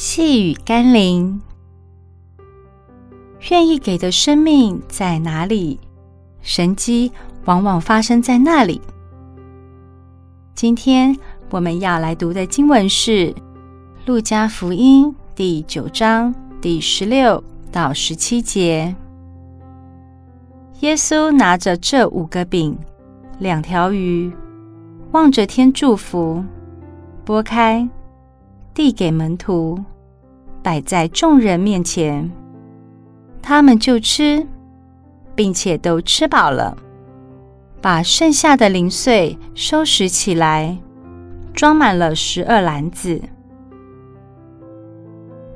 细雨甘霖，愿意给的生命在哪里？神迹往往发生在那里。今天我们要来读的经文是《路加福音》第九章第十六到十七节。耶稣拿着这五个饼、两条鱼，望着天祝福，拨开。递给门徒，摆在众人面前，他们就吃，并且都吃饱了，把剩下的零碎收拾起来，装满了十二篮子。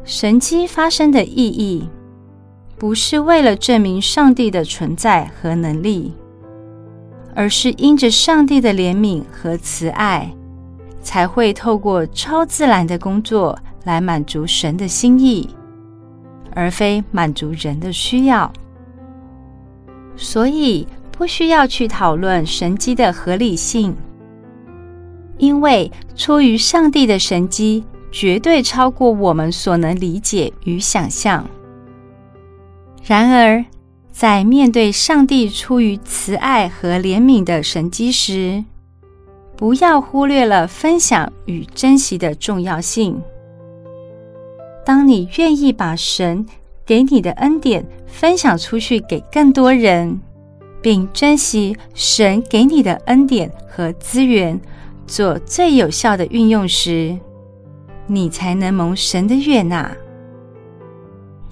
神迹发生的意义，不是为了证明上帝的存在和能力，而是因着上帝的怜悯和慈爱。才会透过超自然的工作来满足神的心意，而非满足人的需要。所以不需要去讨论神机的合理性，因为出于上帝的神机绝对超过我们所能理解与想象。然而，在面对上帝出于慈爱和怜悯的神机时，不要忽略了分享与珍惜的重要性。当你愿意把神给你的恩典分享出去给更多人，并珍惜神给你的恩典和资源，做最有效的运用时，你才能蒙神的悦纳。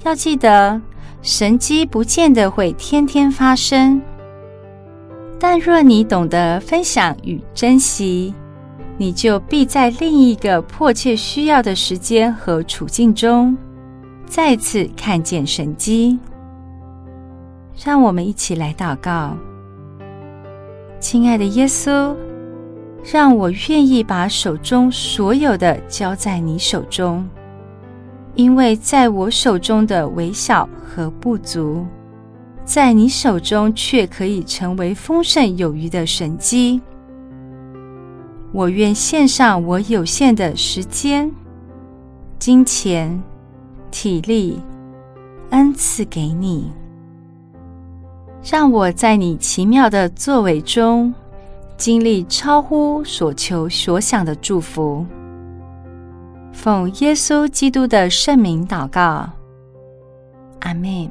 要记得，神迹不见得会天天发生。但若你懂得分享与珍惜，你就必在另一个迫切需要的时间和处境中，再次看见神迹。让我们一起来祷告，亲爱的耶稣，让我愿意把手中所有的交在你手中，因为在我手中的微小和不足。在你手中，却可以成为丰盛有余的神机。我愿献上我有限的时间、金钱、体力，恩赐给你，让我在你奇妙的作为中，经历超乎所求所想的祝福。奉耶稣基督的圣名祷告，阿门。